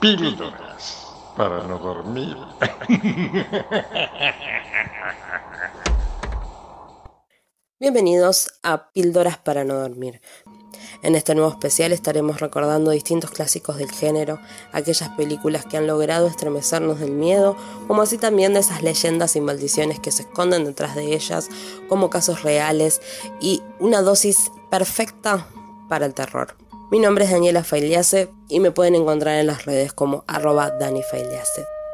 Píldoras para no dormir. Bienvenidos a Píldoras para no dormir. En este nuevo especial estaremos recordando distintos clásicos del género, aquellas películas que han logrado estremecernos del miedo, como así también de esas leyendas y maldiciones que se esconden detrás de ellas, como casos reales y una dosis perfecta para el terror. Mi nombre es Daniela Failiase y me pueden encontrar en las redes como arroba Dani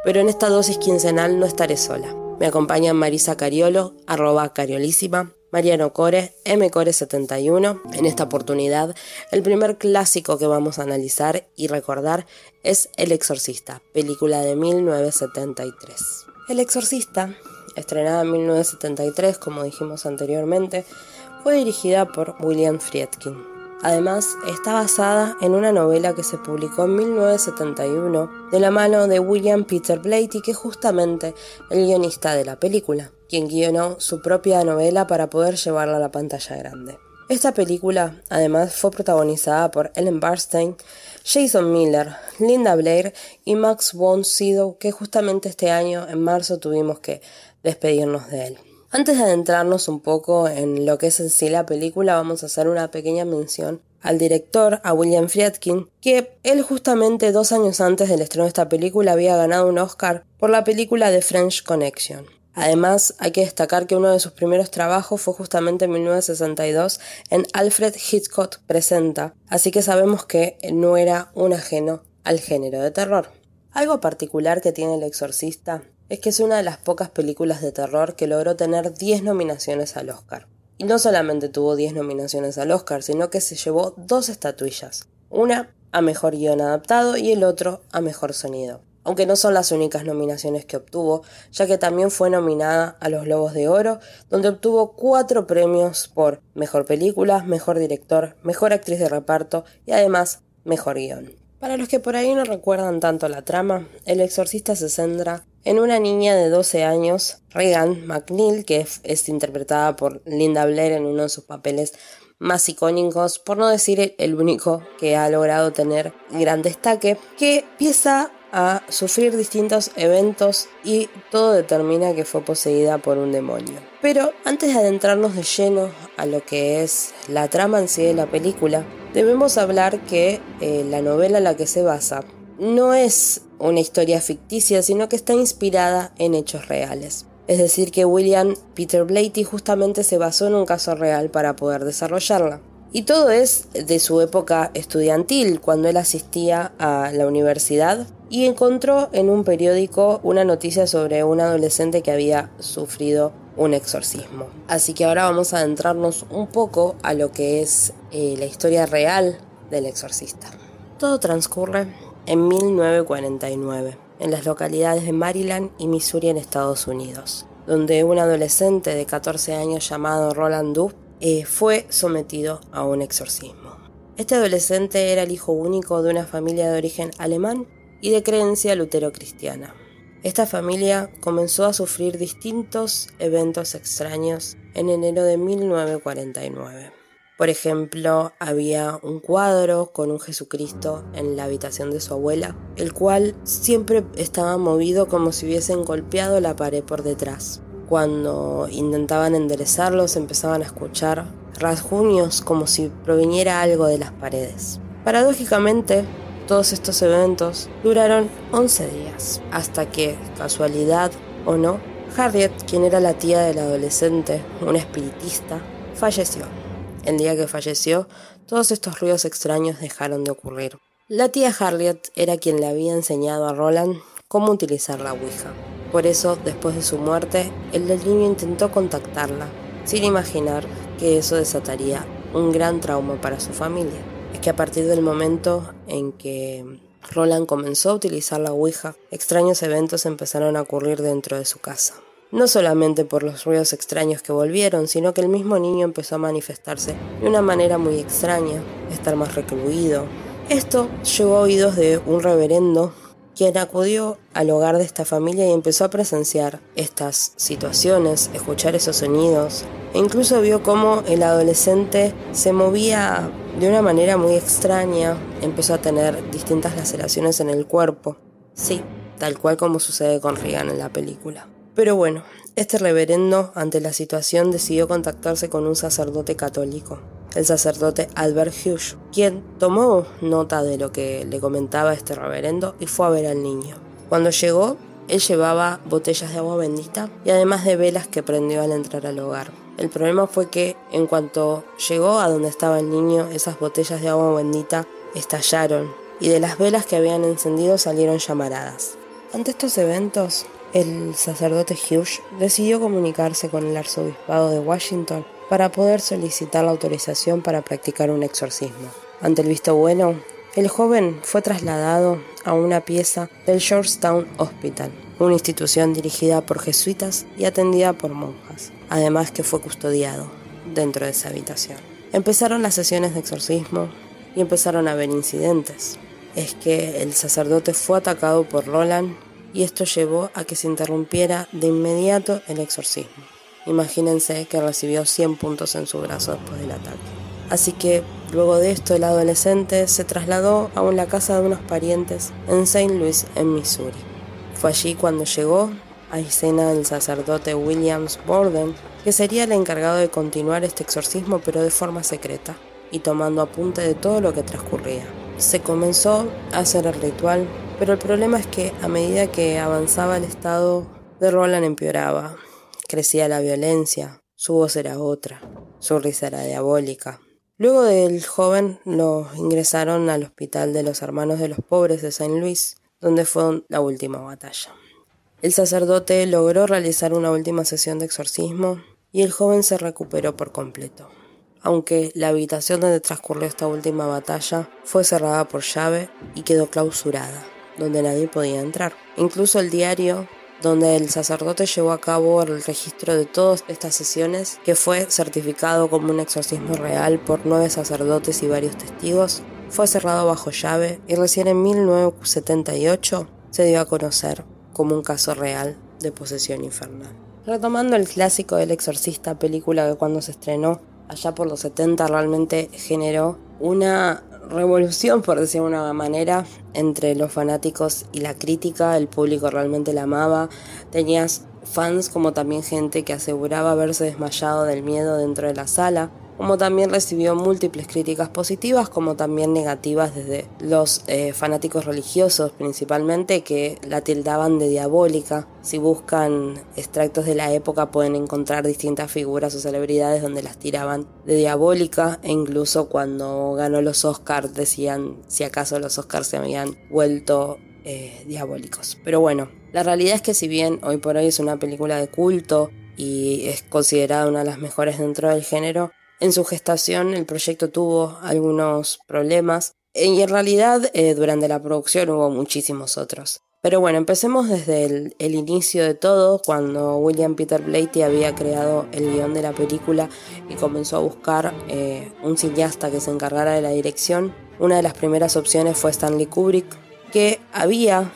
Pero en esta dosis quincenal no estaré sola. Me acompañan Marisa Cariolo, arroba Cariolísima, Mariano Core, mcore71. En esta oportunidad, el primer clásico que vamos a analizar y recordar es El Exorcista, película de 1973. El Exorcista, estrenada en 1973, como dijimos anteriormente, fue dirigida por William Friedkin. Además, está basada en una novela que se publicó en 1971 de la mano de William Peter Blatty, que es justamente el guionista de la película, quien guionó su propia novela para poder llevarla a la pantalla grande. Esta película, además, fue protagonizada por Ellen Barstein, Jason Miller, Linda Blair y Max von Sydow, que justamente este año, en marzo, tuvimos que despedirnos de él. Antes de adentrarnos un poco en lo que es en sí la película, vamos a hacer una pequeña mención al director, a William Friedkin, que él justamente dos años antes del estreno de esta película había ganado un Oscar por la película The French Connection. Además, hay que destacar que uno de sus primeros trabajos fue justamente en 1962 en Alfred Hitchcock Presenta, así que sabemos que no era un ajeno al género de terror. Algo particular que tiene El Exorcista es que es una de las pocas películas de terror que logró tener 10 nominaciones al Oscar. Y no solamente tuvo 10 nominaciones al Oscar, sino que se llevó dos estatuillas. Una a Mejor Guión Adaptado y el otro a Mejor Sonido. Aunque no son las únicas nominaciones que obtuvo, ya que también fue nominada a los Globos de Oro, donde obtuvo cuatro premios por Mejor Película, Mejor Director, Mejor Actriz de Reparto y además Mejor Guión. Para los que por ahí no recuerdan tanto la trama, El Exorcista se centra en una niña de 12 años, Regan McNeil, que es, interpretada por Linda Blair en uno de sus papeles más icónicos, por no decir el único que ha logrado tener gran destaque, que empieza a sufrir distintos eventos y todo determina que fue poseída por un demonio. Pero antes de adentrarnos de lleno a lo que es la trama en sí de la película, debemos hablar que eh, la novela en la que se basa no es una historia ficticia, sino que está inspirada en hechos reales. Es decir, que William Peter Blatty justamente se basó en un caso real para poder desarrollarla. Y todo es de su época estudiantil, cuando él asistía a la universidad y encontró en un periódico una noticia sobre un adolescente que había sufrido un exorcismo. Así que ahora vamos a adentrarnos un poco a lo que es eh, la historia real del exorcista. Todo transcurre en 1949, en las localidades de Maryland y Missouri en Estados Unidos, donde un adolescente de 14 años llamado Roland Duff eh, fue sometido a un exorcismo. Este adolescente era el hijo único de una familia de origen alemán y de creencia lutero-cristiana. Esta familia comenzó a sufrir distintos eventos extraños en enero de 1949. Por ejemplo, había un cuadro con un Jesucristo en la habitación de su abuela, el cual siempre estaba movido como si hubiesen golpeado la pared por detrás. Cuando intentaban enderezarlos empezaban a escuchar rasguños como si proviniera algo de las paredes. Paradójicamente, todos estos eventos duraron 11 días, hasta que, casualidad o no, Harriet, quien era la tía del adolescente, una espiritista, falleció. El día que falleció, todos estos ruidos extraños dejaron de ocurrir. La tía Harriet era quien le había enseñado a Roland cómo utilizar la Ouija. Por eso, después de su muerte, el del niño intentó contactarla, sin imaginar que eso desataría un gran trauma para su familia. Es que a partir del momento en que Roland comenzó a utilizar la Ouija, extraños eventos empezaron a ocurrir dentro de su casa no solamente por los ruidos extraños que volvieron, sino que el mismo niño empezó a manifestarse de una manera muy extraña, estar más recluido. Esto llegó a oídos de un reverendo quien acudió al hogar de esta familia y empezó a presenciar estas situaciones, escuchar esos sonidos, e incluso vio cómo el adolescente se movía de una manera muy extraña, empezó a tener distintas laceraciones en el cuerpo. Sí, tal cual como sucede con Regan en la película. Pero bueno, este reverendo, ante la situación, decidió contactarse con un sacerdote católico, el sacerdote Albert Hughes, quien tomó nota de lo que le comentaba este reverendo y fue a ver al niño. Cuando llegó, él llevaba botellas de agua bendita y además de velas que prendió al entrar al hogar. El problema fue que en cuanto llegó a donde estaba el niño, esas botellas de agua bendita estallaron y de las velas que habían encendido salieron llamaradas. Ante estos eventos, el sacerdote Hughes decidió comunicarse con el arzobispado de Washington para poder solicitar la autorización para practicar un exorcismo. Ante el visto bueno, el joven fue trasladado a una pieza del Georgetown Hospital, una institución dirigida por jesuitas y atendida por monjas, además que fue custodiado dentro de esa habitación. Empezaron las sesiones de exorcismo y empezaron a haber incidentes. Es que el sacerdote fue atacado por Roland y esto llevó a que se interrumpiera de inmediato el exorcismo. Imagínense que recibió 100 puntos en su brazo después del ataque. Así que luego de esto el adolescente se trasladó a la casa de unos parientes en St. Louis, en Missouri. Fue allí cuando llegó a escena el sacerdote Williams Borden, que sería el encargado de continuar este exorcismo pero de forma secreta y tomando apunte de todo lo que transcurría. Se comenzó a hacer el ritual, pero el problema es que a medida que avanzaba el estado de Roland empeoraba. Crecía la violencia, su voz era otra, su risa era diabólica, Luego del joven lo ingresaron al Hospital de los Hermanos de los Pobres de Saint Louis, donde fue la última batalla. El sacerdote logró realizar una última sesión de exorcismo y el joven se recuperó por completo, aunque la habitación donde transcurrió esta última batalla fue cerrada por llave y quedó clausurada, donde nadie podía entrar. Incluso el diario donde el sacerdote llevó a cabo el registro de todas estas sesiones, que fue certificado como un exorcismo real por nueve sacerdotes y varios testigos, fue cerrado bajo llave y recién en 1978 se dio a conocer como un caso real de posesión infernal. Retomando el clásico del exorcista, película que cuando se estrenó allá por los 70 realmente generó una revolución, por decir de una manera, entre los fanáticos y la crítica. El público realmente la amaba. Tenías fans como también gente que aseguraba haberse desmayado del miedo dentro de la sala como también recibió múltiples críticas positivas como también negativas desde los eh, fanáticos religiosos principalmente que la tildaban de diabólica. Si buscan extractos de la época pueden encontrar distintas figuras o celebridades donde las tiraban de diabólica e incluso cuando ganó los Oscars decían si acaso los Oscars se habían vuelto eh, diabólicos. Pero bueno, la realidad es que si bien hoy por hoy es una película de culto y es considerada una de las mejores dentro del género, en su gestación el proyecto tuvo algunos problemas y en realidad eh, durante la producción hubo muchísimos otros. Pero bueno, empecemos desde el, inicio de todo, cuando William Peter Blatty había creado el guion de la película y comenzó a buscar eh, un cineasta que se encargara de la dirección. Una de las primeras opciones fue Stanley Kubrick, que había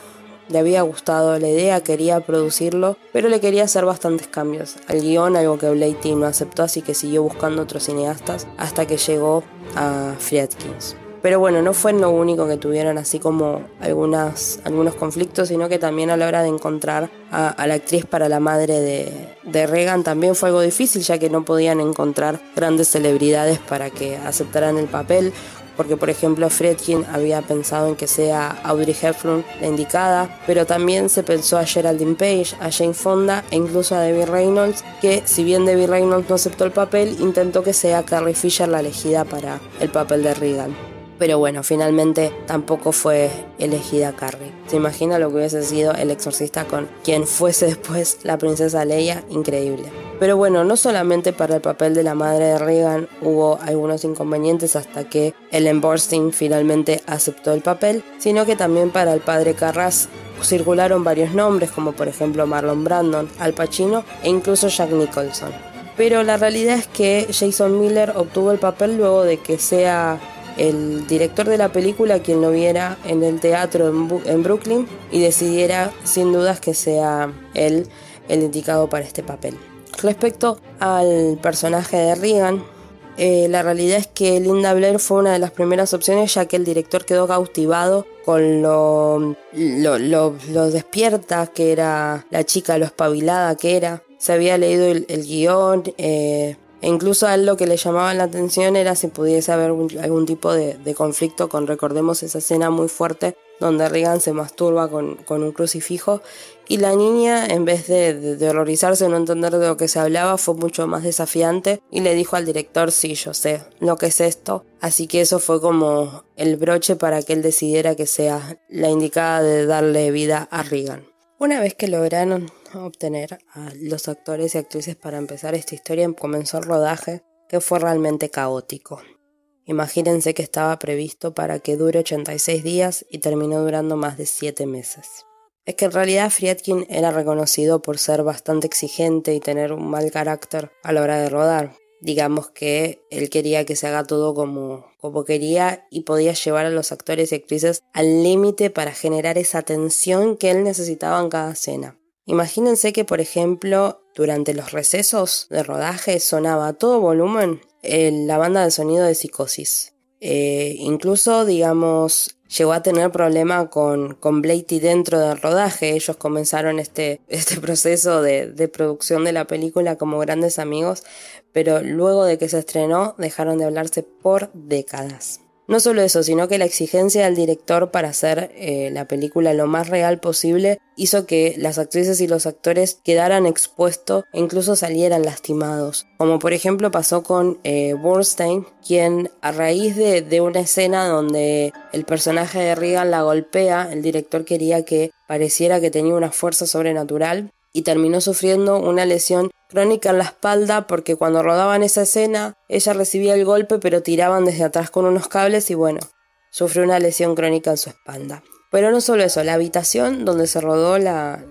le había gustado la idea, quería producirlo, pero le quería hacer bastantes cambios al guion, algo que Blatty no aceptó, así que siguió buscando otros cineastas hasta que llegó a Friedkins. Pero bueno, no fue lo único que tuvieron así como algunos conflictos, sino que también a la hora de encontrar a, la actriz para la madre de, de, Reagan también fue algo difícil, ya que no podían encontrar grandes celebridades para que aceptaran el papel, porque por ejemplo Fredkin había pensado en que sea Audrey Hepburn la indicada, pero también se pensó a Geraldine Page, a Jane Fonda e incluso a Debbie Reynolds, que si bien Debbie Reynolds no aceptó el papel, intentó que sea Carrie Fisher la elegida para el papel de Regan. Pero bueno, finalmente tampoco fue elegida Carrie. ¿Se imagina lo que hubiese sido el exorcista con quien fuese después la princesa Leia? Increíble. Pero bueno, no solamente para el papel de la madre de Regan hubo algunos inconvenientes hasta que Ellen Borstein finalmente aceptó el papel, sino que también para el padre Carras circularon varios nombres, como por ejemplo Marlon Brandon, Al Pacino e incluso Jack Nicholson. Pero la realidad es que Jason Miller obtuvo el papel luego de que sea el director de la película quien lo viera en el teatro en, Brooklyn y decidiera sin dudas que sea él el indicado para este papel. Respecto al personaje de Regan, eh, la realidad es que Linda Blair fue una de las primeras opciones ya que el director quedó cautivado con lo, despierta que era la chica, lo espabilada que era. Se había leído el, guion, eh, e incluso a él lo que le llamaba la atención era si pudiese haber algún tipo de, conflicto con, recordemos, esa escena muy fuerte donde Regan se masturba con, un crucifijo y la niña, en vez de, horrorizarse o no entender de lo que se hablaba, fue mucho más desafiante y le dijo al director, sí, yo sé lo que es esto. Así que eso fue como el broche para que él decidiera que sea la indicada de darle vida a Regan. Una vez que lograron obtener a los actores y actrices para empezar esta historia, comenzó el rodaje, que fue realmente caótico. Imagínense que estaba previsto para que dure 86 días y terminó durando más de 7 meses. Es que en realidad Friedkin era reconocido por ser bastante exigente y tener un mal carácter a la hora de rodar, digamos que él quería que se haga todo como, como quería y podía llevar a los actores y actrices al límite para generar esa tensión que él necesitaba en cada escena. Imagínense que, por ejemplo, durante los recesos de rodaje sonaba a todo volumen la banda de sonido de Psicosis. Eh, incluso, digamos, llegó a tener problema con, con Blatty dentro del rodaje. Ellos comenzaron este, este proceso de, de, producción de la película como grandes amigos, pero luego de que se estrenó dejaron de hablarse por décadas. No solo eso, sino que la exigencia del director para hacer eh, la película lo más real posible hizo que las actrices y los actores quedaran expuestos e incluso salieran lastimados. Como por ejemplo pasó con eh, Borstein, quien a raíz de, de una escena donde el personaje de Regan la golpea, el director quería que pareciera que tenía una fuerza sobrenatural y terminó sufriendo una lesión crónica en la espalda porque cuando rodaban esa escena ella recibía el golpe pero tiraban desde atrás con unos cables y bueno, sufrió una lesión crónica en su espalda. Pero no solo eso, la habitación donde se rodó la,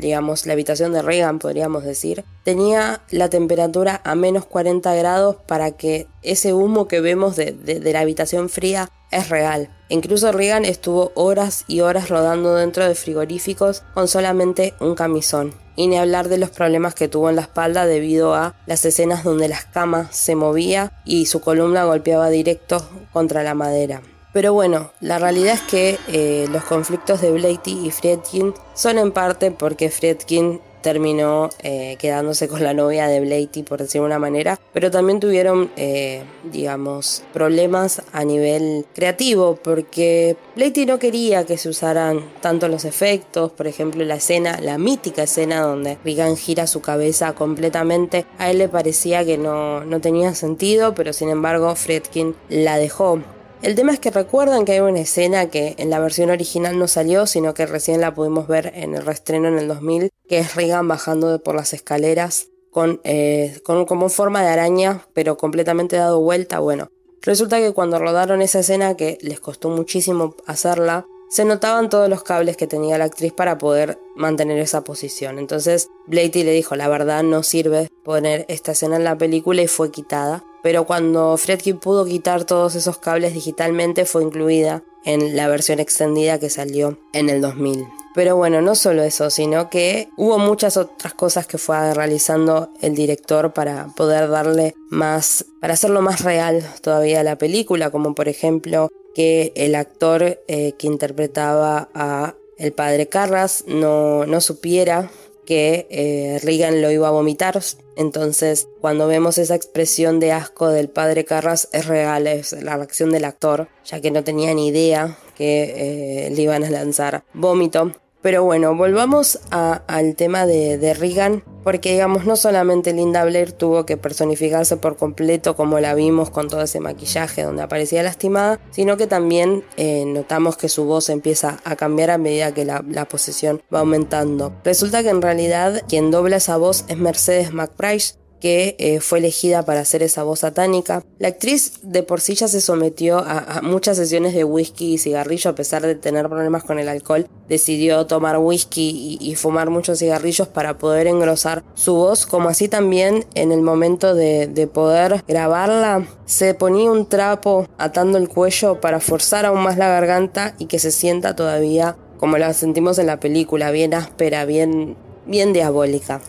digamos, la habitación de Reagan, podríamos decir, tenía la temperatura a menos 40 grados para que ese humo que vemos de, de, la habitación fría es real. Incluso Reagan estuvo horas y horas rodando dentro de frigoríficos con solamente un camisón. Y ni hablar de los problemas que tuvo en la espalda debido a las escenas donde las camas se movía y su columna golpeaba directo contra la madera. Pero bueno, la realidad es que eh, los conflictos de Blatty y Friedkin son en parte porque Friedkin terminó eh, quedándose con la novia de Blatty, por decir una manera, pero también tuvieron, eh, digamos, problemas a nivel creativo, porque Blatty no quería que se usaran tanto los efectos, por ejemplo, la escena, la mítica escena donde Regan gira su cabeza completamente, a él le parecía que no, no tenía sentido, pero sin embargo Friedkin la dejó. El tema es que recuerdan que hay una escena que en la versión original no salió, sino que recién la pudimos ver en el reestreno en el 2000, que es Regan bajando por las escaleras con, eh, con como forma de araña, pero completamente dado vuelta. Bueno, resulta que cuando rodaron esa escena, que les costó muchísimo hacerla, se notaban todos los cables que tenía la actriz para poder mantener esa posición. Entonces Blatty le dijo, la verdad no sirve poner esta escena en la película y fue quitada. Pero cuando Fredkin pudo quitar todos esos cables digitalmente fue incluida en la versión extendida que salió en el 2000. Pero bueno, no solo eso, sino que hubo muchas otras cosas que fue realizando el director para poder darle más, para hacerlo más real todavía a la película, como por ejemplo que el actor eh, que interpretaba a el padre Carras no, no supiera que eh, Regan lo iba a vomitar. Entonces, cuando vemos esa expresión de asco del padre Carras, es real, es la reacción del actor, ya que no tenía ni idea que eh, le iban a lanzar vómito. Pero bueno, volvamos al tema de, de, Regan, porque digamos, no solamente Linda Blair tuvo que personificarse por completo como la vimos con todo ese maquillaje donde aparecía lastimada, sino que también eh, notamos que su voz empieza a cambiar a medida que la, la, posesión va aumentando. Resulta que en realidad quien dobla esa voz es Mercedes McBride, que eh, fue elegida para hacer esa voz satánica. La actriz de por sí ya se sometió a, muchas sesiones de whisky y cigarrillo a pesar de tener problemas con el alcohol. Decidió tomar whisky y, fumar muchos cigarrillos para poder engrosar su voz, como así también en el momento de, de poder grabarla se ponía un trapo atando el cuello para forzar aún más la garganta y que se sienta todavía como la sentimos en la película, bien áspera, bien, bien diabólica.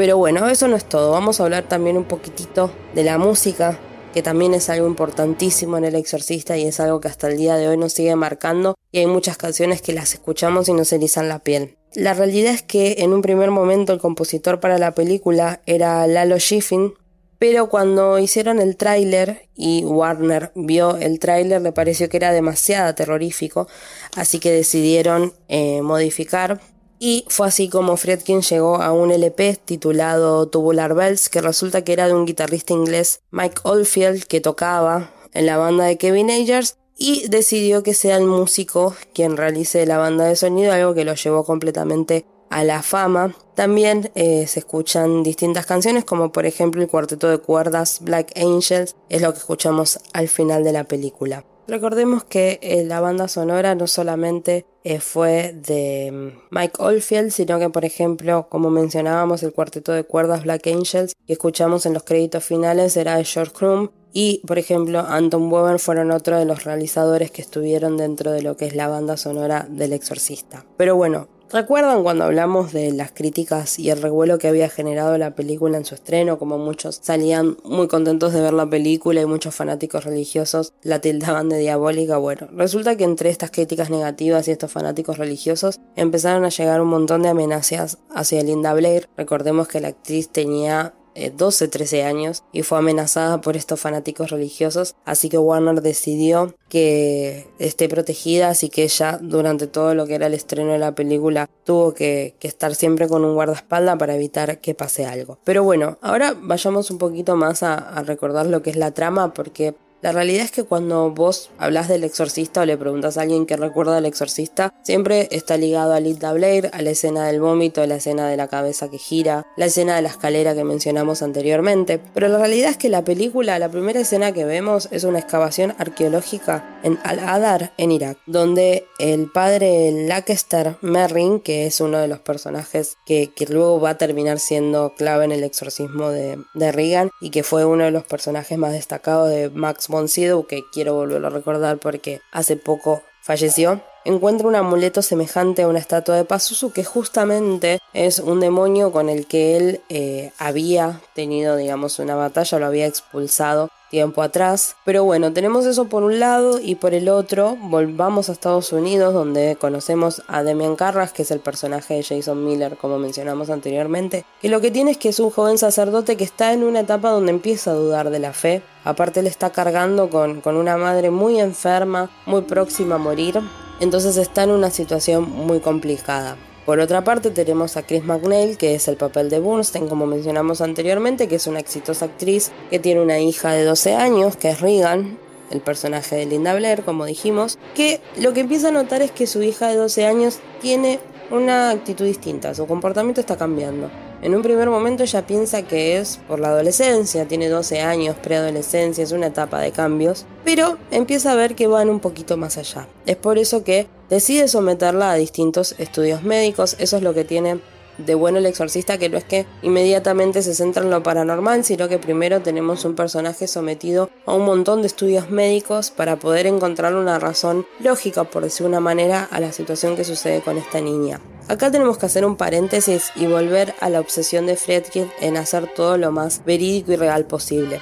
Pero bueno, eso no es todo. Vamos a hablar también un poquitito de la música que también es algo importantísimo en El Exorcista y es algo que hasta el día de hoy nos sigue marcando y hay muchas canciones que las escuchamos y nos erizan la piel. La realidad es que en un primer momento el compositor para la película era Lalo Schifrin, pero cuando hicieron el tráiler y Warner vio el tráiler le pareció que era demasiado terrorífico, así que decidieron eh, modificar y fue así como Friedkin llegó a un LP titulado Tubular Bells, que resulta que era de un guitarrista inglés, Mike Oldfield, que tocaba en la banda de Kevin Ayers y decidió que sea el músico quien realice la banda de sonido, algo que lo llevó completamente a la fama. También eh, se escuchan distintas canciones, como por ejemplo el cuarteto de cuerdas Black Angels, es lo que escuchamos al final de la película. Recordemos que eh, la banda sonora no solamente eh, fue de mm, Mike Oldfield, sino que por ejemplo, como mencionábamos, el cuarteto de cuerdas Black Angels que escuchamos en los créditos finales era de George Crumb y por ejemplo Anton Weber fueron otro de los realizadores que estuvieron dentro de lo que es la banda sonora del exorcista. Pero bueno, ¿Recuerdan cuando hablamos de las críticas y el revuelo que había generado la película en su estreno? Como muchos salían muy contentos de ver la película y muchos fanáticos religiosos la tildaban de diabólica. Bueno, resulta que entre estas críticas negativas y estos fanáticos religiosos empezaron a llegar un montón de amenazas hacia Linda Blair. Recordemos que la actriz tenía 12, eh, 13 años y fue amenazada por estos fanáticos religiosos, así que Warner decidió que esté protegida, así que ella durante todo lo que era el estreno de la película tuvo que, estar siempre con un guardaespaldas para evitar que pase algo. Pero bueno, ahora vayamos un poquito más a recordar lo que es la trama porque la realidad es que cuando vos hablas del exorcista o le preguntas a alguien que recuerda al exorcista, siempre está ligado a Linda Blair, a la escena del vómito, a la escena de la cabeza que gira, la escena de la escalera que mencionamos anteriormente. Pero la realidad es que la película, la primera escena que vemos es una excavación arqueológica en Al-Adar, en Irak, donde el padre Lancaster Merrin, que es uno de los personajes que, luego va a terminar siendo clave en el exorcismo de, de Reagan y que fue uno de los personajes más destacados de Max von que quiero volverlo a recordar porque hace poco falleció, encuentra un amuleto semejante a una estatua de Pazuzu que justamente es un demonio con el que él eh, había tenido, digamos, una batalla, lo había expulsado tiempo atrás. Pero bueno, tenemos eso por un lado y por el otro volvamos a Estados Unidos donde conocemos a Demian Carras, que es el personaje de Jason Miller, como mencionamos anteriormente, que lo que tiene es que es un joven sacerdote que está en una etapa donde empieza a dudar de la fe. Aparte le está cargando con, con una madre muy enferma, muy próxima a morir, entonces está en una situación muy complicada. Por otra parte tenemos a Chris McNeil, que es el papel de Bernstein, como mencionamos anteriormente, que es una exitosa actriz que tiene una hija de 12 años, que es Regan, el personaje de Linda Blair, como dijimos, que lo que empieza a notar es que su hija de 12 años tiene una actitud distinta, su comportamiento está cambiando. En un primer momento ella piensa que es por la adolescencia, tiene 12 años, preadolescencia, es una etapa de cambios, pero empieza a ver que van un poquito más allá. Es por eso que decide someterla a distintos estudios médicos, eso es lo que tiene de bueno el exorcista que no es que inmediatamente se centra en lo paranormal, sino que primero tenemos un personaje sometido a un montón de estudios médicos para poder encontrar una razón lógica, por decir una manera, a la situación que sucede con esta niña. Acá tenemos que hacer un paréntesis y volver a la obsesión de Friedkin en hacer todo lo más verídico y real posible.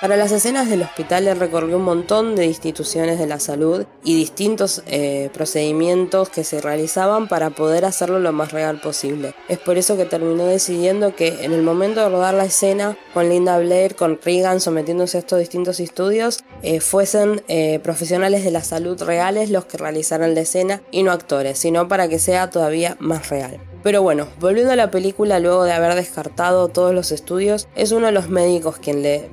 Para las escenas del hospital él recorrió un montón de instituciones de la salud y distintos eh, procedimientos que se realizaban para poder hacerlo lo más real posible. Es por eso que terminó decidiendo que en el momento de rodar la escena con Linda Blair, con Regan sometiéndose a estos distintos estudios, eh, fuesen eh, profesionales de la salud reales los que realizaran la escena y no actores, sino para que sea todavía más real. Pero bueno, volviendo a la película, luego de haber descartado todos los estudios, es uno de los médicos quien le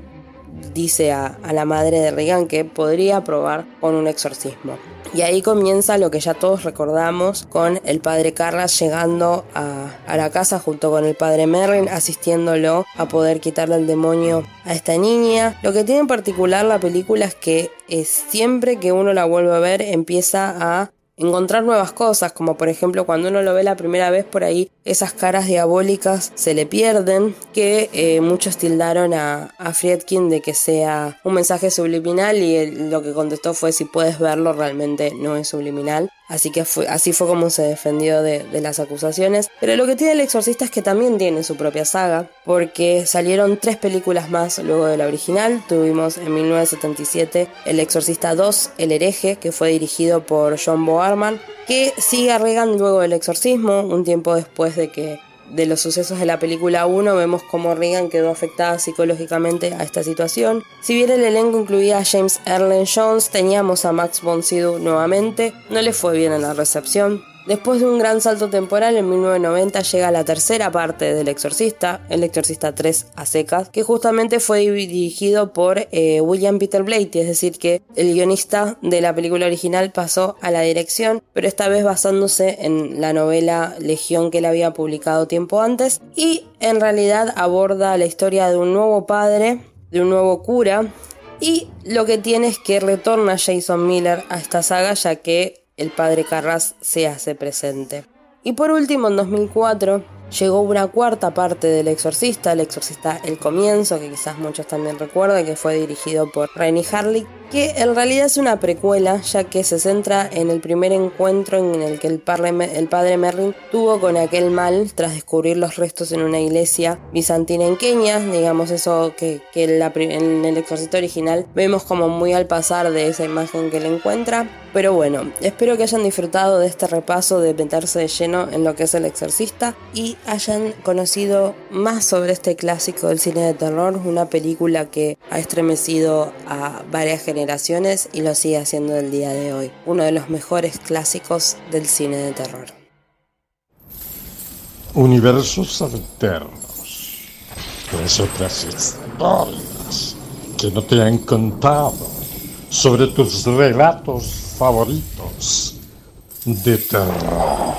dice a, la madre de Regan que podría probar con un exorcismo. Y ahí comienza lo que ya todos recordamos con el padre Carras llegando a, la casa junto con el padre Merrin, asistiéndolo a poder quitarle el demonio a esta niña. Lo que tiene en particular la película es que es siempre que uno la vuelve a ver empieza a encontrar nuevas cosas, como por ejemplo cuando uno lo ve la primera vez por ahí, esas caras diabólicas se le pierden, que eh, muchos tildaron a, a, Friedkin de que sea un mensaje subliminal y lo que contestó fue si puedes verlo realmente no es subliminal. Así que fue, así fue como se defendió de, las acusaciones. Pero lo que tiene El Exorcista es que también tiene su propia saga, porque salieron tres películas más luego de la original. Tuvimos en 1977 El Exorcista 2, El hereje, que fue dirigido por John Boarman, que sigue a luego del exorcismo, un tiempo después de que de los sucesos de la película 1 vemos cómo Regan quedó afectada psicológicamente a esta situación. Si bien el elenco incluía a James Erlen Jones, teníamos a Max von Sydow nuevamente, no le fue bien en la recepción. Después de un gran salto temporal, en 1990 llega la tercera parte del Exorcista, El Exorcista 3 a secas, que justamente fue dirigido por eh, William Peter Blatty, es decir, que el guionista de la película original pasó a la dirección, pero esta vez basándose en la novela Legión que él había publicado tiempo antes, y en realidad aborda la historia de un nuevo padre, de un nuevo cura, y lo que tiene es que retorna Jason Miller a esta saga ya que el padre Carras se hace presente. Y por último, en 2004, llegó una cuarta parte del Exorcista, El Exorcista El Comienzo, que quizás muchos también recuerdan, que fue dirigido por Rainy Harley, que en realidad es una precuela, ya que se centra en el primer encuentro en el que el el padre Merlin tuvo con aquel mal tras descubrir los restos en una iglesia bizantina en Kenia, digamos eso que, que en el exorcista original vemos como muy al pasar de esa imagen que le encuentra. Pero bueno, espero que hayan disfrutado de este repaso de meterse de lleno en lo que es el exorcista y hayan conocido más sobre este clásico del cine de terror, una película que ha estremecido a varias generaciones y lo sigue haciendo el día de hoy, uno de los mejores clásicos del cine de terror. Universos alternos, tres otras historias que no te han contado sobre tus relatos favoritos de terror.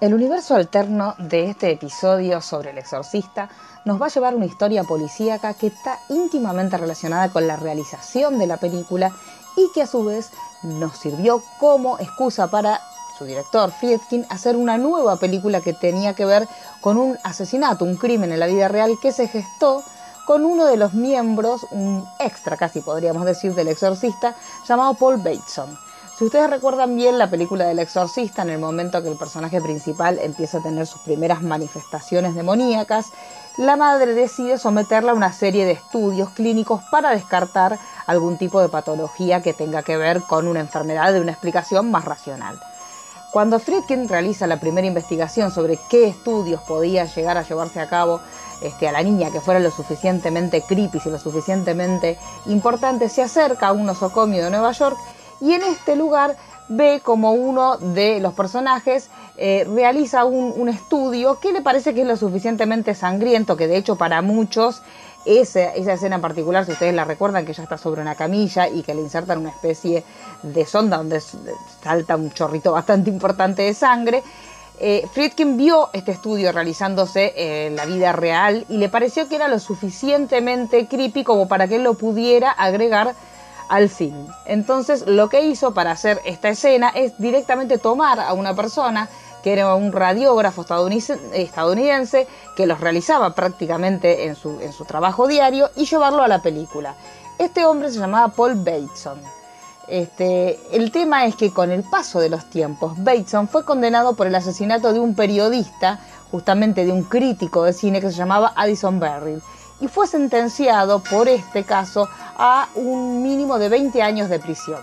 El universo alterno de este episodio sobre el exorcista nos va a llevar una historia policíaca que está íntimamente relacionada con la realización de la película y que a su vez nos sirvió como excusa para su director Friedkin hacer una nueva película que tenía que ver con un asesinato, un crimen en la vida real que se gestó con uno de los miembros, un extra casi podríamos decir, del exorcista, llamado Paul Bateson. Si ustedes recuerdan bien la película del exorcista, en el momento que el personaje principal empieza a tener sus primeras manifestaciones demoníacas, la madre decide someterla a una serie de estudios clínicos para descartar algún tipo de patología que tenga que ver con una enfermedad de una explicación más racional. Cuando Friedkin realiza la primera investigación sobre qué estudios podía llegar a llevarse a cabo este, a la niña que fuera lo suficientemente creepy y lo suficientemente importante, se acerca a un nosocomio de Nueva York y en este lugar ve como uno de los personajes eh, realiza un, estudio que le parece que es lo suficientemente sangriento, que de hecho para muchos esa, esa escena en particular, si ustedes la recuerdan, que ya está sobre una camilla y que le insertan una especie de sonda donde salta un chorrito bastante importante de sangre, eh, Friedkin vio este estudio realizándose en la vida real y le pareció que era lo suficientemente creepy como para que él lo pudiera agregar al film. Entonces lo que hizo para hacer esta escena es directamente tomar a una persona que era un radiógrafo estadounidense que los realizaba prácticamente en su, en su trabajo diario y llevarlo a la película. Este hombre se llamaba Paul Bateson. Este, el tema es que con el paso de los tiempos, Bateson fue condenado por el asesinato de un periodista, justamente de un crítico de cine que se llamaba Addison Berry, y fue sentenciado por este caso a un mínimo de 20 años de prisión.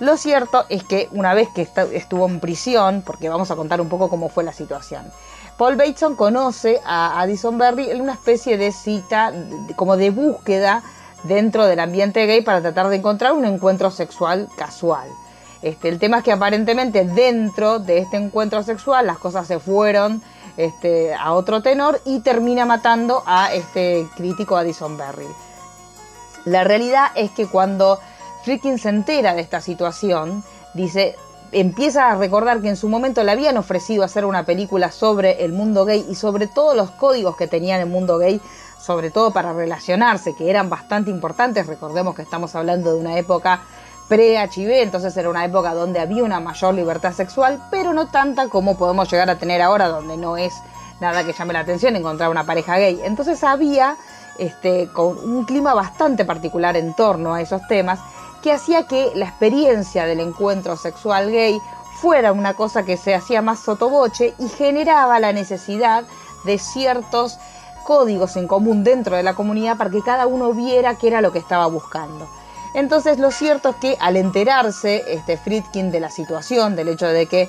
Lo cierto es que una vez que estuvo en prisión, porque vamos a contar un poco cómo fue la situación, Paul Bateson conoce a Addison Berry en una especie de cita, como de búsqueda dentro del ambiente gay para tratar de encontrar un encuentro sexual casual. Este, el tema es que aparentemente dentro de este encuentro sexual las cosas se fueron este, a otro tenor y termina matando a este crítico Addison Berry. La realidad es que cuando Friedkin se entera de esta situación, dice, empieza a recordar que en su momento le habían ofrecido hacer una película sobre el mundo gay y sobre todos los códigos que tenía el mundo gay sobre todo para relacionarse, que eran bastante importantes. Recordemos que estamos hablando de una época pre-HIV, entonces era una época donde había una mayor libertad sexual, pero no tanta como podemos llegar a tener ahora, donde no es nada que llame la atención encontrar una pareja gay. Entonces había este, con un clima bastante particular en torno a esos temas que hacía que la experiencia del encuentro sexual gay fuera una cosa que se hacía más sotoboche y generaba la necesidad de ciertos códigos en común dentro de la comunidad para que cada uno viera qué era lo que estaba buscando. Entonces lo cierto es que al enterarse este Friedkin de la situación, del hecho de que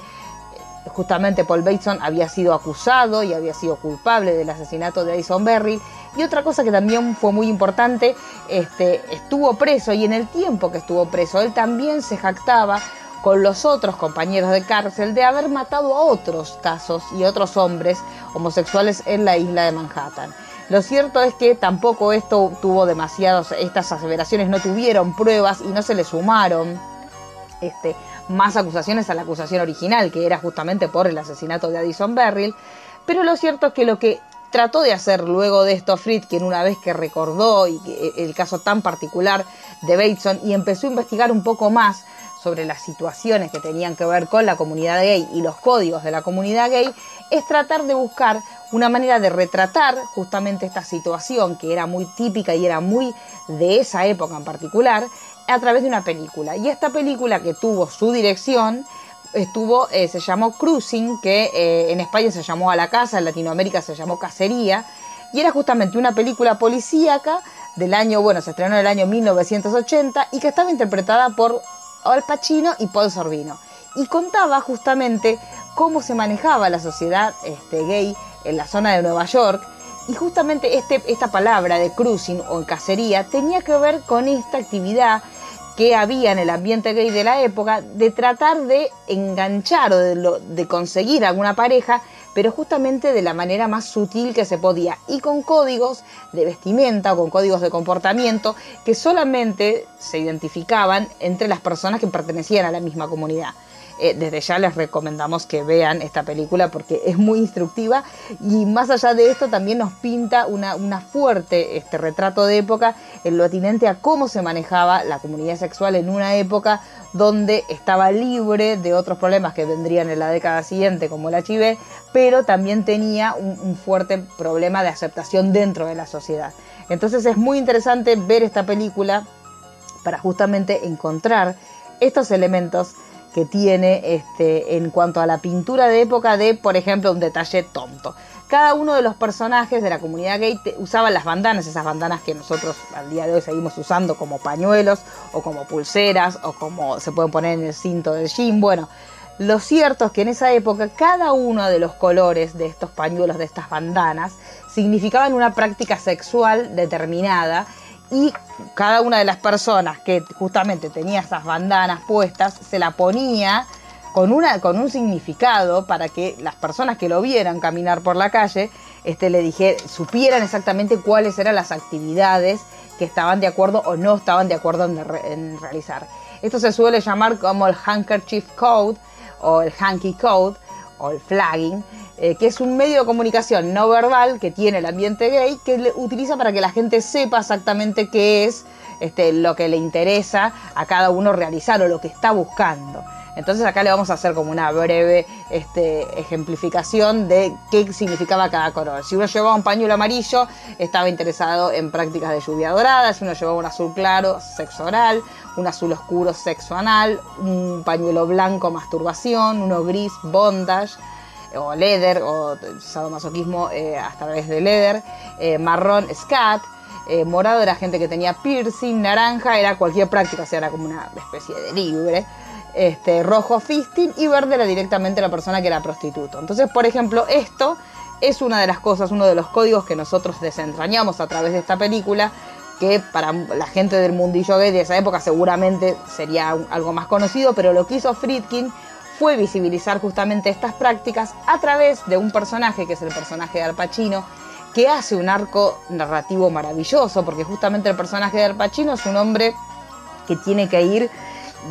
justamente Paul Bateson había sido acusado y había sido culpable del asesinato de Addison Berry, y otra cosa que también fue muy importante, este, estuvo preso y en el tiempo que estuvo preso él también se jactaba con los otros compañeros de cárcel de haber matado a otros casos y otros hombres homosexuales en la isla de Manhattan. Lo cierto es que tampoco esto tuvo demasiados, estas aseveraciones no tuvieron pruebas y no se le sumaron este, más acusaciones a la acusación original, que era justamente por el asesinato de Addison Berryl. Pero lo cierto es que lo que trató de hacer luego de esto Friedkin, una vez que recordó y el caso tan particular de Bateson y empezó a investigar un poco más sobre las situaciones que tenían que ver con la comunidad gay y los códigos de la comunidad gay, es tratar de buscar una manera de retratar justamente esta situación que era muy típica y era muy de esa época en particular a través de una película. Y esta película que tuvo su dirección estuvo, eh, se llamó Cruising, que eh, en España se llamó A la Casa, en Latinoamérica se llamó Cacería, y era justamente una película policíaca del año, bueno, se estrenó en el año 1980 y que estaba interpretada por Al Pacino y Paul Sorbino. Y contaba justamente cómo se manejaba la sociedad este, gay en la zona de Nueva York. Y justamente este, esta palabra de cruising o cacería tenía que ver con esta actividad que había en el ambiente gay de la época de tratar de enganchar o de, de, conseguir alguna pareja, pero justamente de la manera más sutil que se podía y con códigos de vestimenta o con códigos de comportamiento que solamente se identificaban entre las personas que pertenecían a la misma comunidad. Eh, desde ya les recomendamos que vean esta película porque es muy instructiva y más allá de esto también nos pinta una, fuerte este retrato de época en lo atinente a cómo se manejaba la comunidad sexual en una época donde estaba libre de otros problemas que vendrían en la década siguiente como el HIV, pero también tenía un fuerte problema de aceptación dentro de la sociedad. Entonces es muy interesante ver esta película para justamente encontrar estos elementos que tiene este, en cuanto a la pintura de época de, por ejemplo, un detalle tonto. Cada uno de los personajes de la comunidad gay usaban las bandanas, esas bandanas que nosotros al día de hoy seguimos usando como pañuelos o como pulseras o como se pueden poner en el cinto del jean. Bueno, lo cierto es que en esa época cada uno de los colores de estos pañuelos, de estas bandanas, significaban una práctica sexual determinada y cada una de las personas que justamente tenía esas bandanas puestas se la ponía con, una, con un significado para que las personas que lo vieran caminar por la calle este, le dije, supieran exactamente cuáles eran las actividades que estaban de acuerdo o no estaban de acuerdo en, en realizar. Esto se suele llamar como el handkerchief code o el hanky code o el flagging eh, que es un medio de comunicación no verbal que tiene el ambiente gay, que le utiliza para que la gente sepa exactamente qué es este, lo que le interesa a cada uno realizar o lo que está buscando. Entonces acá le vamos a hacer como una breve este, ejemplificación de qué significaba cada color. Si uno llevaba un pañuelo amarillo, estaba interesado en prácticas de lluvia dorada. Si uno llevaba un azul claro, sexo oral. Un azul oscuro, sexo anal. Un pañuelo blanco, masturbación. Uno gris, bondage o leather, o sadomasoquismo eh, a través de leather, eh, marrón, scat, eh, morado era gente que tenía piercing, naranja era cualquier práctica, o sea, era como una especie de libre. Este, rojo fisting y verde era directamente la persona que era prostituto. Entonces, por ejemplo, esto es una de las cosas, uno de los códigos que nosotros desentrañamos a través de esta película, que para la gente del mundillo gay de esa época seguramente sería algo más conocido, pero lo que hizo Friedkin fue visibilizar justamente estas prácticas a través de un personaje, que es el personaje de Al Pacino, que hace un arco narrativo maravilloso, porque justamente el personaje de Al Pacino es un hombre que tiene que ir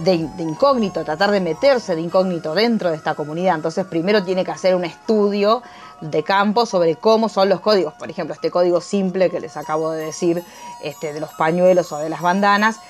de, incógnito, tratar de meterse de incógnito dentro de esta comunidad. Entonces primero tiene que hacer un estudio de campo sobre cómo son los códigos. Por ejemplo, este código simple que les acabo de decir, este, de los pañuelos o de las bandanas,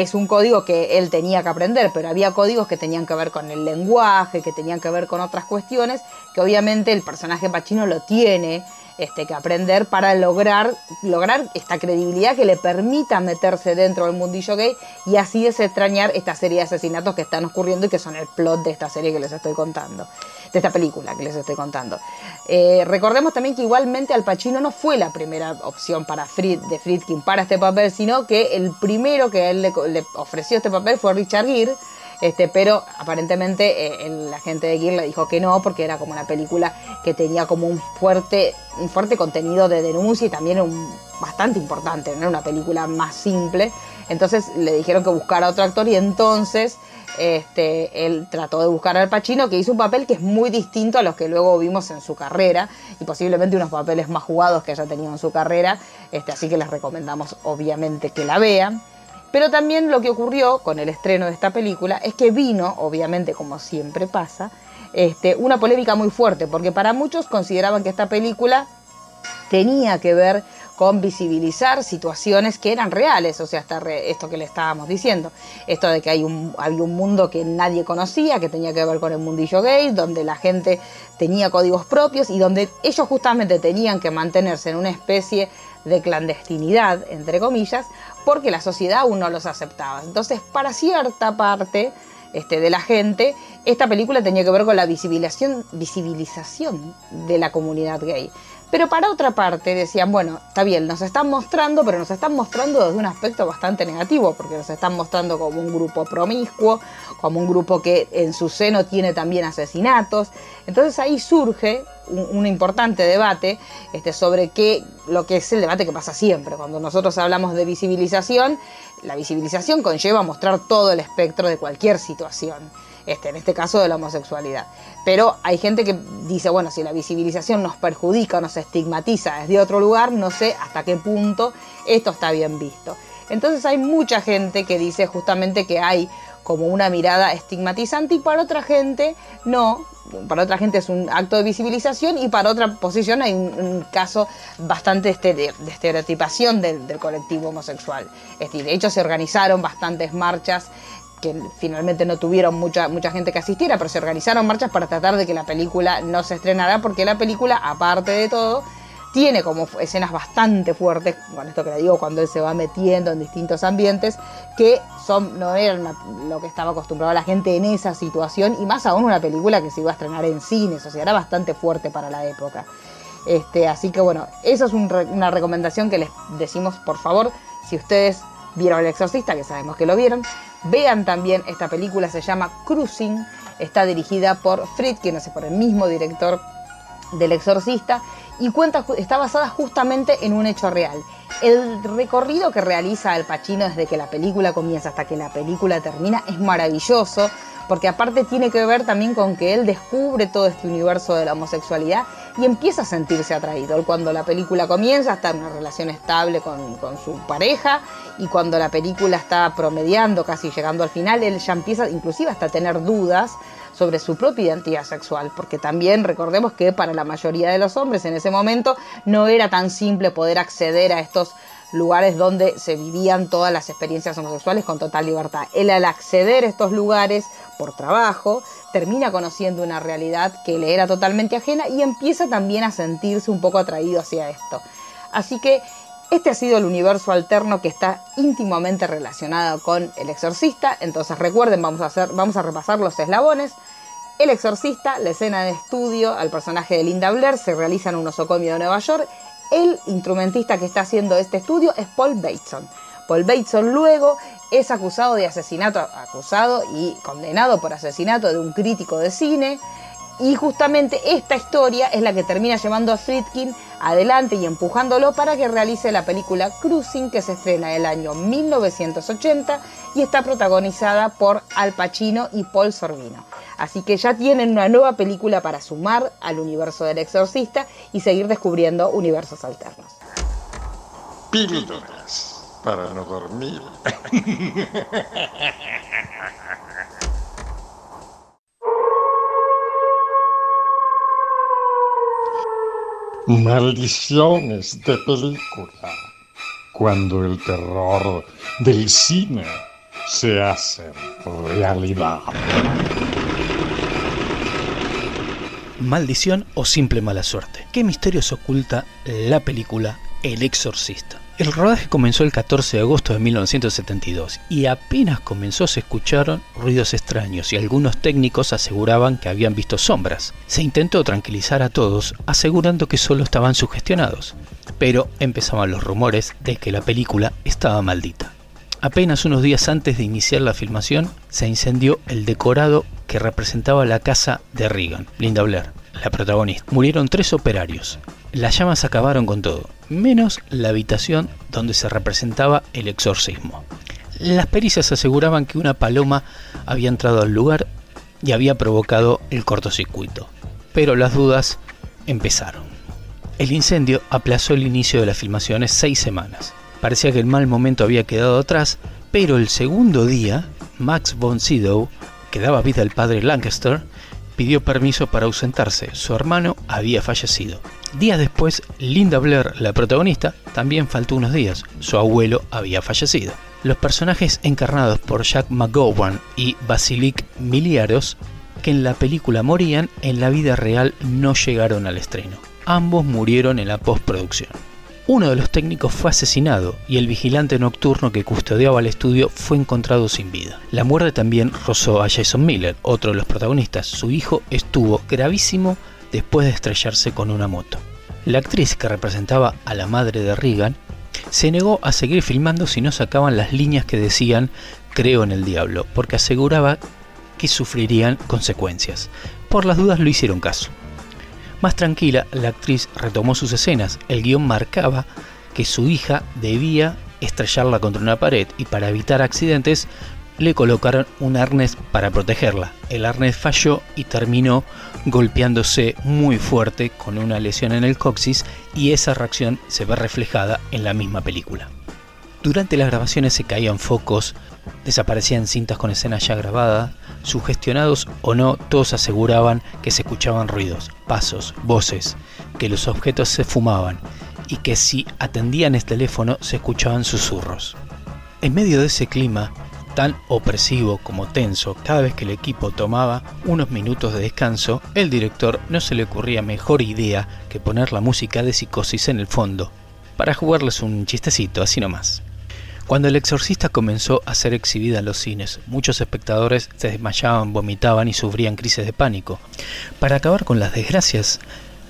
es un código que él tenía que aprender, pero había códigos que tenían que ver con el lenguaje, que tenían que ver con otras cuestiones, que obviamente el personaje Pachino lo tiene este, que aprender para lograr, lograr esta credibilidad que le permita meterse dentro del mundillo gay y así desentrañar esta serie de asesinatos que están ocurriendo y que son el plot de esta serie que les estoy contando, de esta película que les estoy contando. Eh, recordemos también que igualmente Al Pacino no fue la primera opción para Fried, de Friedkin para este papel, sino que el primero que él le, le ofreció este papel fue Richard Gere este, pero aparentemente eh, la gente de Gear le dijo que no, porque era como una película que tenía como un fuerte, un fuerte contenido de denuncia y también un, bastante importante, no una película más simple. Entonces le dijeron que buscara otro actor y entonces este, él trató de buscar al Pacino, que hizo un papel que es muy distinto a los que luego vimos en su carrera y posiblemente unos papeles más jugados que haya tenido en su carrera. Este, así que les recomendamos obviamente que la vean. Pero también lo que ocurrió con el estreno de esta película es que vino, obviamente como siempre pasa, este, una polémica muy fuerte, porque para muchos consideraban que esta película tenía que ver con visibilizar situaciones que eran reales, o sea, esto que le estábamos diciendo, esto de que hay un, había un mundo que nadie conocía, que tenía que ver con el mundillo gay, donde la gente tenía códigos propios y donde ellos justamente tenían que mantenerse en una especie de clandestinidad, entre comillas, porque la sociedad aún no los aceptaba. Entonces, para cierta parte este, de la gente, esta película tenía que ver con la visibilización, visibilización de la comunidad gay. Pero para otra parte decían, bueno, está bien, nos están mostrando, pero nos están mostrando desde un aspecto bastante negativo, porque nos están mostrando como un grupo promiscuo, como un grupo que en su seno tiene también asesinatos. Entonces ahí surge un, importante debate este, sobre qué, lo que es el debate que pasa siempre. Cuando nosotros hablamos de visibilización, la visibilización conlleva mostrar todo el espectro de cualquier situación. Este, en este caso de la homosexualidad. Pero hay gente que dice, bueno, si la visibilización nos perjudica o nos estigmatiza desde otro lugar, no sé hasta qué punto esto está bien visto. Entonces hay mucha gente que dice justamente que hay como una mirada estigmatizante y para otra gente no, para otra gente es un acto de visibilización y para otra posición hay un, caso bastante este, de, estereotipación del, colectivo homosexual. De hecho se organizaron bastantes marchas que finalmente no tuvieron mucha, mucha gente que asistiera, pero se organizaron marchas para tratar de que la película no se estrenara, porque la película, aparte de todo, tiene como escenas bastante fuertes, con esto que le digo, cuando él se va metiendo en distintos ambientes, que son, no eran lo que estaba acostumbrado la gente en esa situación, y más aún una película que se iba a estrenar en cines, o sea, era bastante fuerte para la época. Este, así que bueno, eso es una recomendación que les decimos, por favor, si ustedes vieron El Exorcista, que sabemos que lo vieron, vean también esta película, se llama Cruising, está dirigida por Friedkin, es por el mismo director del Exorcista, y cuenta, está basada justamente en un hecho real. El recorrido que realiza Al Pacino desde que la película comienza hasta que la película termina es maravilloso porque aparte tiene que ver también con que él descubre todo este universo de la homosexualidad y empieza a sentirse atraído. Cuando la película comienza está en una relación estable con, con, su pareja y cuando la película está promediando, casi llegando al final, él ya empieza inclusive hasta a tener dudas sobre su propia identidad sexual, porque también recordemos que para la mayoría de los hombres en ese momento no era tan simple poder acceder a estos lugares donde se vivían todas las experiencias homosexuales con total libertad. Él al acceder a estos lugares por trabajo, termina conociendo una realidad que le era totalmente ajena y empieza también a sentirse un poco atraído hacia esto. Así que este ha sido el universo alterno que está íntimamente relacionado con el exorcista. Entonces recuerden, vamos a, hacer, vamos a repasar los eslabones. El exorcista, la escena de estudio al personaje de Linda Blair se realiza en un osocomio de Nueva York el instrumentista que está haciendo este estudio es Paul Bateson. Paul Bateson luego es acusado de asesinato, acusado y condenado por asesinato de un crítico de cine. Y justamente esta historia es la que termina llevando a Friedkin adelante y empujándolo para que realice la película Cruising que se estrena en el año 1980 y está protagonizada por Al Pacino y Paul Sorvino. Así que ya tienen una nueva película para sumar al universo del exorcista y seguir descubriendo universos alternos. Píldoras para no dormir. Maldiciones de película. Cuando el terror del cine se hace realidad. maldición o simple mala suerte. ¿Qué misterios oculta la película El Exorcista? El rodaje comenzó el 14 de agosto de 1972 y apenas comenzó se escucharon ruidos extraños y algunos técnicos aseguraban que habían visto sombras. Se intentó tranquilizar a todos asegurando que solo estaban sugestionados, pero empezaban los rumores de que la película estaba maldita. Apenas unos días antes de iniciar la filmación se incendió el decorado que representaba la casa de Regan, Linda Blair, la protagonista. Murieron tres operarios. Las llamas acabaron con todo, menos la habitación donde se representaba el exorcismo. Las pericias aseguraban que una paloma había entrado al lugar y había provocado el cortocircuito, pero las dudas empezaron. El incendio aplazó el inicio de las filmaciones seis semanas. Parecía que el mal momento había quedado atrás, pero el segundo día, Max von Sydow, que daba vida al padre Lancaster, pidió permiso para ausentarse. Su hermano había fallecido. Días después, Linda Blair, la protagonista, también faltó unos días. Su abuelo había fallecido. Los personajes encarnados por Jack McGowan y Basilik Miliaros, que en la película morían, en la vida real no llegaron al estreno. Ambos murieron en la postproducción. Uno de los técnicos fue asesinado y el vigilante nocturno que custodiaba el estudio fue encontrado sin vida. La muerte también rozó a Jason Miller, otro de los protagonistas. Su hijo estuvo gravísimo después de estrellarse con una moto. La actriz que representaba a la madre de Regan se negó a seguir filmando si no sacaban las líneas que decían creo en el diablo, porque aseguraba que sufrirían consecuencias. Por las dudas lo hicieron caso. Más tranquila, la actriz retomó sus escenas. El guion marcaba que su hija debía estrellarla contra una pared y para evitar accidentes le colocaron un arnés para protegerla. El arnés falló y terminó golpeándose muy fuerte con una lesión en el coxis y esa reacción se ve reflejada en la misma película. Durante las grabaciones se caían focos, desaparecían cintas con escenas ya grabadas, sugestionados o no, todos aseguraban que se escuchaban ruidos, pasos, voces, que los objetos se fumaban y que si atendían el teléfono se escuchaban susurros. En medio de ese clima, tan opresivo como tenso, cada vez que el equipo tomaba unos minutos de descanso, el director no se le ocurría mejor idea que poner la música de psicosis en el fondo, para jugarles un chistecito, así nomás. Cuando El Exorcista comenzó a ser exhibida en los cines, muchos espectadores se desmayaban, vomitaban y sufrían crisis de pánico. Para acabar con las desgracias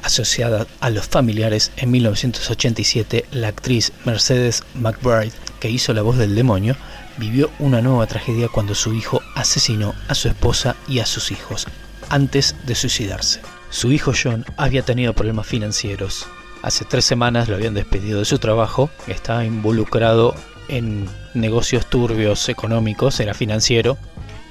asociadas a los familiares, en 1987 la actriz Mercedes McBride, que hizo la voz del demonio, vivió una nueva tragedia cuando su hijo asesinó a su esposa y a sus hijos antes de suicidarse. Su hijo John había tenido problemas financieros. Hace tres semanas lo habían despedido de su trabajo, estaba involucrado en negocios turbios económicos, era financiero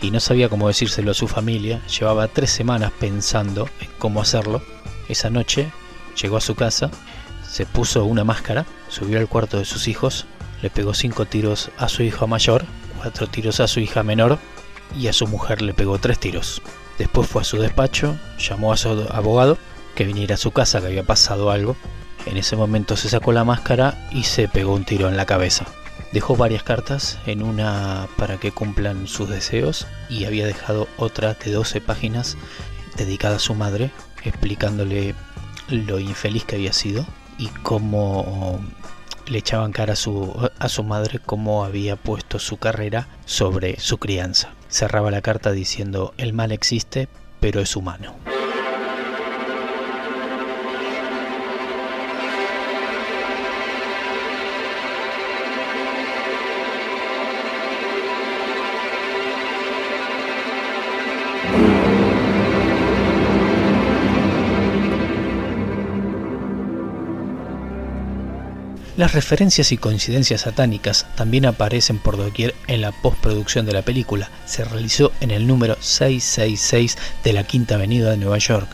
y no sabía cómo decírselo a su familia. Llevaba tres semanas pensando en cómo hacerlo. Esa noche llegó a su casa, se puso una máscara, subió al cuarto de sus hijos, le pegó cinco tiros a su hija mayor, cuatro tiros a su hija menor y a su mujer le pegó tres tiros. Después fue a su despacho, llamó a su abogado que viniera a su casa, que había pasado algo. En ese momento se sacó la máscara y se pegó un tiro en la cabeza. Dejó varias cartas, en una para que cumplan sus deseos y había dejado otra de 12 páginas dedicada a su madre, explicándole lo infeliz que había sido y cómo le echaban cara a su, a su madre, cómo había puesto su carrera sobre su crianza. Cerraba la carta diciendo, el mal existe, pero es humano. Las referencias y coincidencias satánicas también aparecen por doquier en la postproducción de la película. Se realizó en el número 666 de la Quinta Avenida de Nueva York.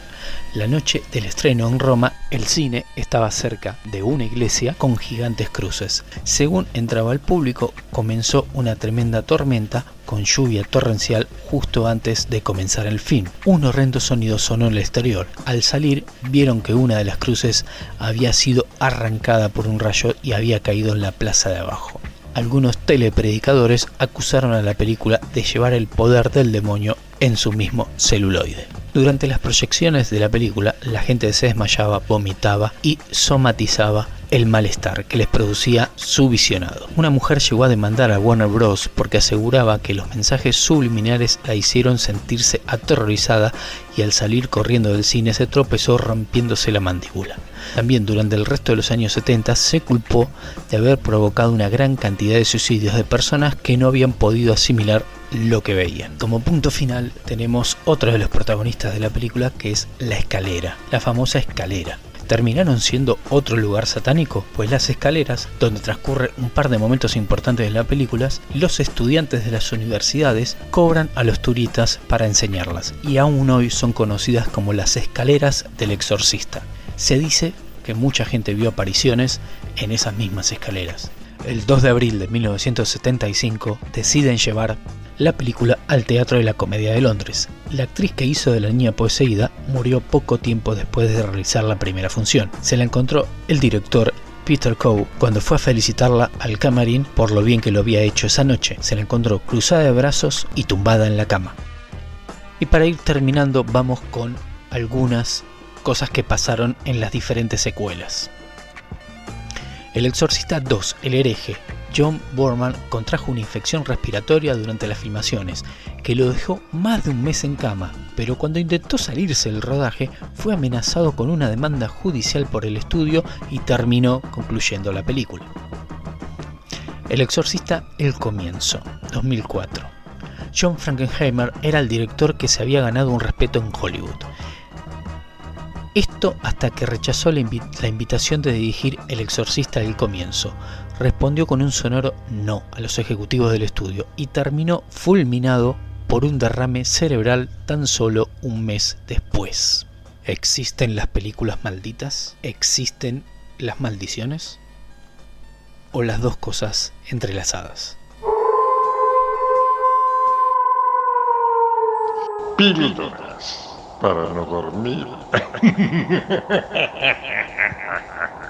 La noche del estreno en Roma, el cine estaba cerca de una iglesia con gigantes cruces. Según entraba el público, comenzó una tremenda tormenta con lluvia torrencial justo antes de comenzar el film. Un horrendo sonido sonó en el exterior. Al salir, vieron que una de las cruces había sido arrancada por un rayo y había caído en la plaza de abajo. Algunos telepredicadores acusaron a la película de llevar el poder del demonio en su mismo celuloide. Durante las proyecciones de la película, la gente se desmayaba, vomitaba y somatizaba el malestar que les producía su visionado. Una mujer llegó a demandar a Warner Bros. porque aseguraba que los mensajes subliminares la hicieron sentirse aterrorizada y al salir corriendo del cine se tropezó rompiéndose la mandíbula. También durante el resto de los años 70 se culpó de haber provocado una gran cantidad de suicidios de personas que no habían podido asimilar lo que veían. Como punto final tenemos otro de los protagonistas de la película que es la escalera, la famosa escalera terminaron siendo otro lugar satánico, pues las escaleras, donde transcurre un par de momentos importantes de la película, los estudiantes de las universidades cobran a los turistas para enseñarlas, y aún hoy son conocidas como las escaleras del exorcista. Se dice que mucha gente vio apariciones en esas mismas escaleras. El 2 de abril de 1975 deciden llevar la película al Teatro de la Comedia de Londres. La actriz que hizo de la niña poseída murió poco tiempo después de realizar la primera función. Se la encontró el director Peter Coe cuando fue a felicitarla al camarín por lo bien que lo había hecho esa noche. Se la encontró cruzada de brazos y tumbada en la cama. Y para ir terminando vamos con algunas cosas que pasaron en las diferentes secuelas. El Exorcista 2, El hereje, John Borman contrajo una infección respiratoria durante las filmaciones, que lo dejó más de un mes en cama, pero cuando intentó salirse del rodaje fue amenazado con una demanda judicial por el estudio y terminó concluyendo la película. El exorcista El Comienzo, 2004. John Frankenheimer era el director que se había ganado un respeto en Hollywood. Esto hasta que rechazó la, invitación de dirigir El Exorcista del Comienzo, respondió con un sonoro no a los ejecutivos del estudio y terminó fulminado por un derrame cerebral tan solo un mes después. ¿Existen las películas malditas? ¿Existen las maldiciones? ¿O las dos cosas entrelazadas? Píldoras para no dormir.